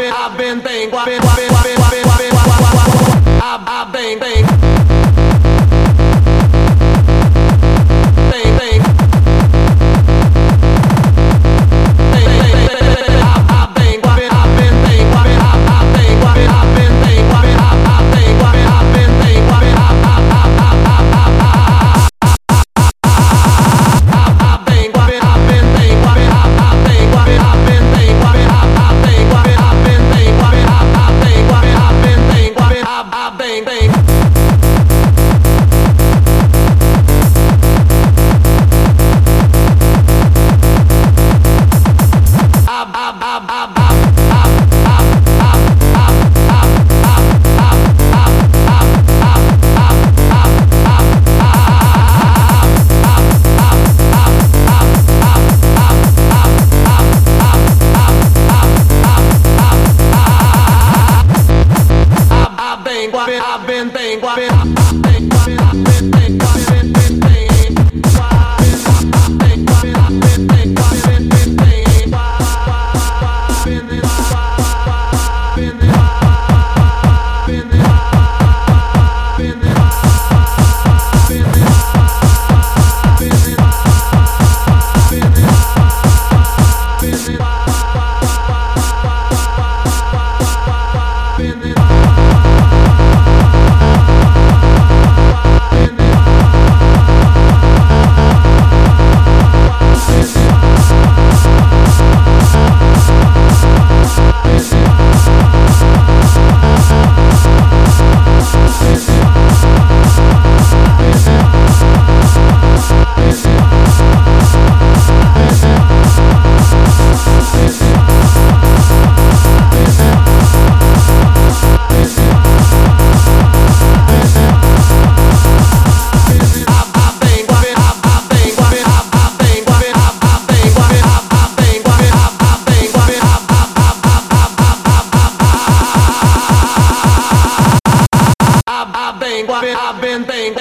Been, I've been, I've been, Hey, think, been, I've been thinking.